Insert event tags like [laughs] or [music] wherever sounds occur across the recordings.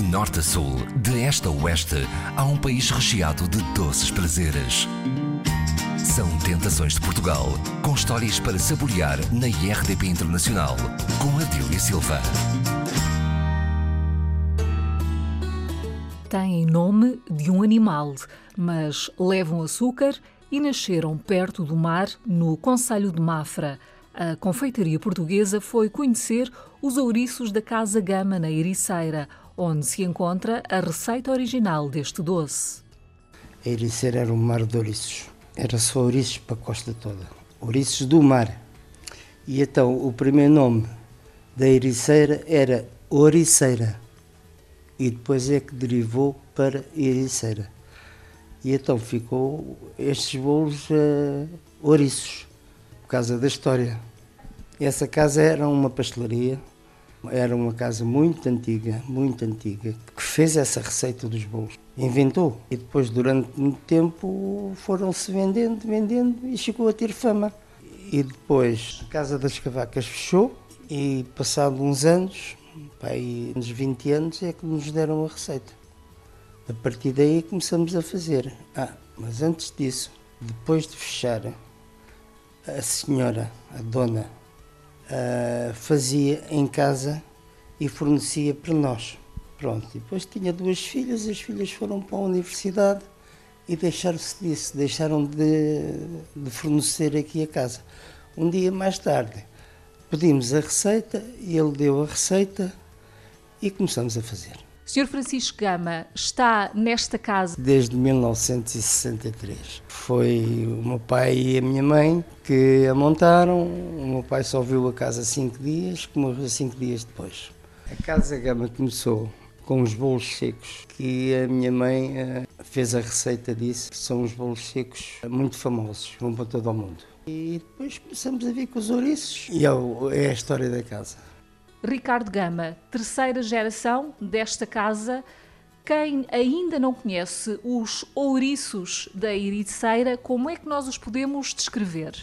De norte a sul, de este a oeste, há um país recheado de doces prazeres. São Tentações de Portugal, com histórias para saborear na IRDP Internacional, com Adília Silva. Têm nome de um animal, mas levam açúcar e nasceram perto do mar, no Conselho de Mafra. A confeitaria portuguesa foi conhecer os ouriços da Casa Gama, na Ericeira, onde se encontra a receita original deste doce. A Ericeira era um mar de ouriços. Era só ouriços para a costa toda. Ouriços do mar. E então o primeiro nome da Ericeira era Oriceira. E depois é que derivou para Ericeira. E então ficou estes bolos uh, ouriços, por causa da história. Essa casa era uma pastelaria, era uma casa muito antiga, muito antiga, que fez essa receita dos bolos. Inventou. E depois, durante muito tempo, foram-se vendendo, vendendo e chegou a ter fama. E depois, a Casa das Cavacas fechou e, passado uns anos, aí, uns 20 anos, é que nos deram a receita. A partir daí começamos a fazer. Ah, mas antes disso, depois de fechar, a senhora, a dona, uh, fazia em casa e fornecia para nós. Pronto, depois tinha duas filhas, as filhas foram para a universidade e deixaram-se disso, deixaram de, de fornecer aqui a casa. Um dia mais tarde pedimos a receita ele deu a receita e começamos a fazer. Sr. Francisco Gama está nesta casa desde 1963. Foi o meu pai e a minha mãe que a montaram. O meu pai só viu a casa cinco dias, que morreu cinco dias depois. A Casa Gama começou com os bolos secos, que a minha mãe uh, fez a receita disso, que são os bolos secos muito famosos, vão para todo o mundo. E depois começamos a vir com os ouriços, e é, é a história da casa. Ricardo Gama, terceira geração desta casa. Quem ainda não conhece os ouriços da Ericeira, como é que nós os podemos descrever?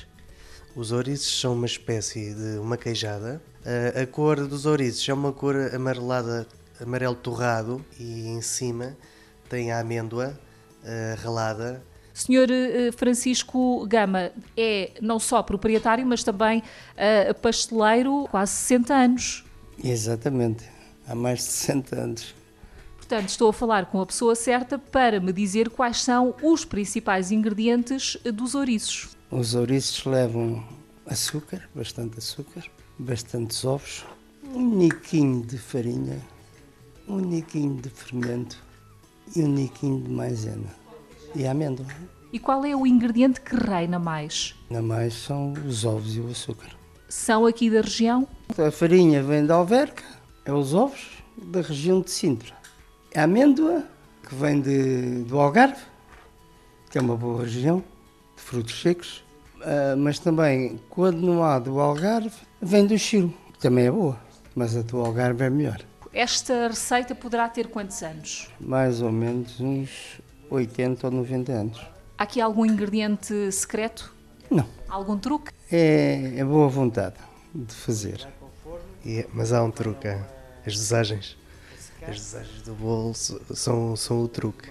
Os ouriços são uma espécie de uma queijada. A, a cor dos ouriços é uma cor amarelada, amarelo torrado e em cima tem a amêndoa uh, ralada. Senhor uh, Francisco Gama é não só proprietário, mas também uh, pasteleiro quase 60 anos. Exatamente, há mais de 60 anos. Portanto, estou a falar com a pessoa certa para me dizer quais são os principais ingredientes dos ouriços. Os ouriços levam açúcar, bastante açúcar, bastantes ovos, um niquinho de farinha, um niquinho de fermento e um niquinho de maisena e amêndoa. E qual é o ingrediente que reina mais? Na mais são os ovos e o açúcar são aqui da região? A farinha vem da Alverca, é os ovos da região de Sintra. A amêndoa, que vem de, do Algarve, que é uma boa região de frutos secos, uh, mas também, quando não há do Algarve, vem do Chile, que também é boa, mas a do Algarve é melhor. Esta receita poderá ter quantos anos? Mais ou menos uns 80 ou 90 anos. Há aqui algum ingrediente secreto? Não. Algum truque? É, é boa vontade de fazer. É, mas há um truque. As dosagens. As dosagens do bolo são, são o truque.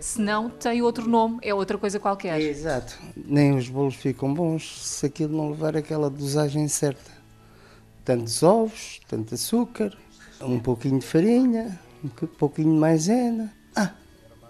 Se não, tem outro nome, é outra coisa qualquer. É, exato. Nem os bolos ficam bons se aquilo não levar aquela dosagem certa. Tantos ovos, tanto açúcar, um pouquinho de farinha, um pouquinho de maisena. Ah,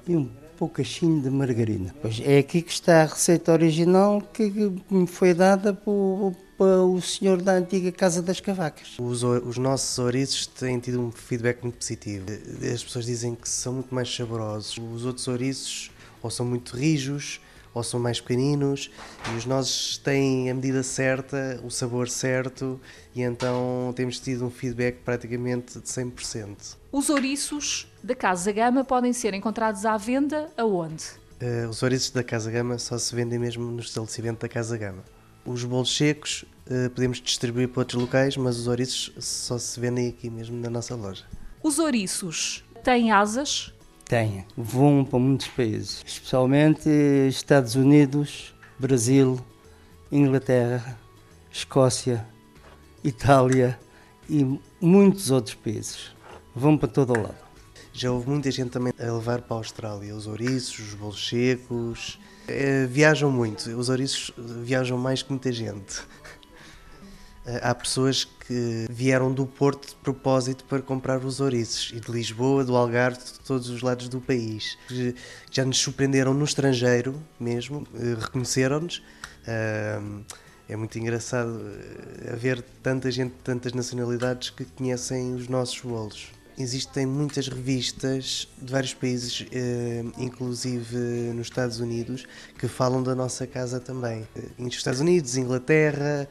e um poucachinho de margarina. Pois é aqui que está a receita original que me foi dada por, o senhor da antiga Casa das Cavacas. Os, os nossos ouriços têm tido um feedback muito positivo. As pessoas dizem que são muito mais saborosos. Os outros ouriços ou são muito rijos ou são mais pequeninos e os nossos têm a medida certa, o sabor certo e então temos tido um feedback praticamente de 100%. Os ouriços da Casa Gama podem ser encontrados à venda aonde? Uh, os ouriços da Casa Gama só se vendem mesmo no estabelecimento da Casa Gama. Os bolos secos uh, podemos distribuir para outros locais, mas os ouriços só se vendem aqui mesmo na nossa loja. Os ouriços têm asas? Têm. Voam para muitos países, especialmente Estados Unidos, Brasil, Inglaterra, Escócia, Itália e muitos outros países. Vão para todo o lado. já houve muita gente também a levar para a Austrália os ouriços, os bolos secos. É, viajam muito, os ouriços viajam mais que muita gente. Eh, há pessoas que vieram do Porto de propósito para comprar os ouriços e de Lisboa, do Algarve, de todos os lados do país. Já nos surpreenderam no estrangeiro mesmo, eh, reconheceram-nos. É muito engraçado haver tanta gente de tantas nacionalidades que conhecem os nossos bolos. Existem muitas revistas de vários países, eh, inclusive nos Estados Unidos, que falam da nossa casa também. Nos Estados Unidos, Inglaterra.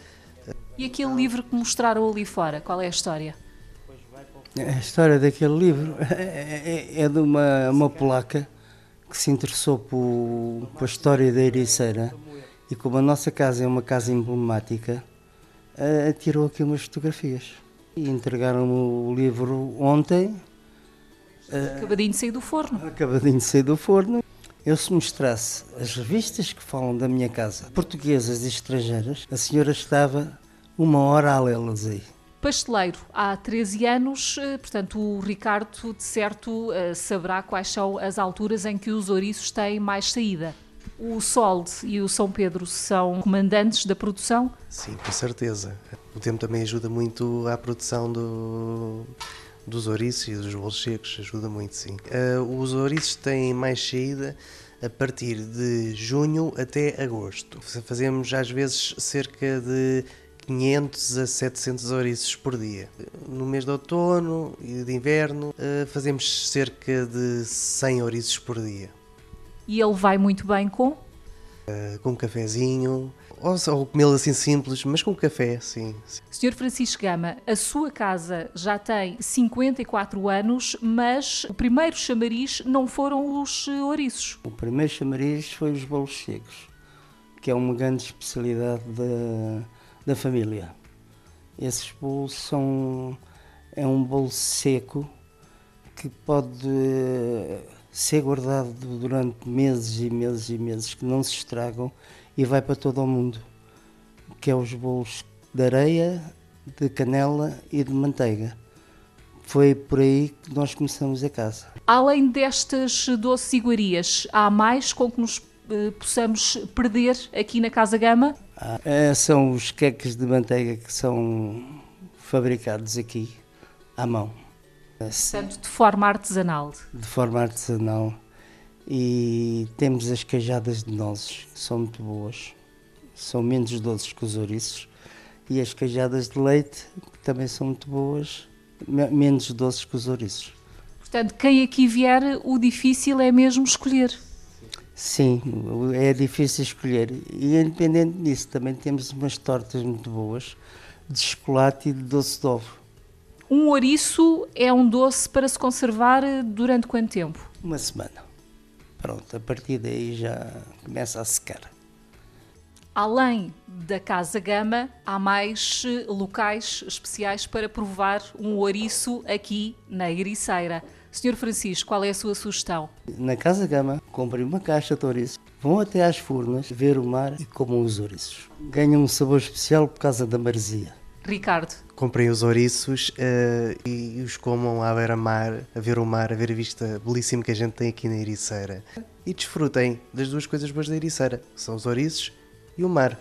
E aquele livro que mostraram ali fora, qual é a história? A história daquele livro [laughs] é, é, é de uma, uma polaca que se interessou por, pela história da Ericeira e como a nossa casa é uma casa emblemática, tirou aqui umas fotografias. E entregaram-me o livro ontem. Acabadinho de sair do forno. Acabadinho de sair do forno. Eu se mostrasse as revistas que falam da minha casa, portuguesas e estrangeiras, a senhora estava uma hora a lê-las aí. Pasteleiro, há 13 anos, eh, portanto, o Ricardo, de certo, saberá quais são as alturas em que os ouriços têm mais saída. O Solde e o São Pedro são comandantes da produção? Sim, com certeza. O tempo também ajuda muito à produção do, dos ouriços e dos bolos secos, ajuda muito, sim. Uh, os ouriços têm mais saída a partir de junho até agosto. Fazemos às vezes cerca de 500 a 700 ouriços por dia. No mês de outono e de inverno uh, fazemos cerca de 100 ouriços por dia e ele vai muito bem com? Uh, com um cafezinho, ou, ou comê-lo assim simples, mas com café, sim, sim. Senhor Francisco Gama, a sua casa já tem 54 anos, mas o primeiro chamariz não foram os ouriços. O primeiro chamariz foi os bolos secos, que é uma grande especialidade da, da família. Esses bolos são. é um bolo seco que pode ser guardado durante meses e meses e meses, que não se estragam e vai para todo o mundo, que é os bolos de areia, de canela e de manteiga. Foi por aí que nós começamos a casa. Além destas doces iguarias, há mais com que nos eh, possamos perder aqui na Casa Gama? Ah, é, são os queques de manteiga que são fabricados aqui à mão. Portanto, de forma artesanal. De forma artesanal. E temos as queijadas de nozes, que são muito boas. São menos doces que os ouriços. E as queijadas de leite, que também são muito boas, menos doces que os ouriços. Portanto, quem aqui vier, o difícil é mesmo escolher. Sim, é difícil escolher. E independente disso, também temos umas tortas muito boas de chocolate e de doce de ovo. Um ouriço é um doce para se conservar durante quanto tempo? Uma semana. Pronto, a partir daí já começa a secar. Além da Casa Gama, há mais eh, locais especiais para provar um ouriço aqui na Ericeira. Senhor Francisco, qual é a sua sugestão? Na Casa Gama, comprem uma caixa de ouriços, vão até às furnas, ver o mar e comam os ouriços. Ganham um sabor especial por causa da maresia. Ricardo. Comprem os ouriços uh, e os comam à beira-mar, a ver o mar, a ver a vista belíssima que a gente tem aqui na Ericeira. E desfrutem das duas coisas boas da Ericeira, são os ouriços e o mar.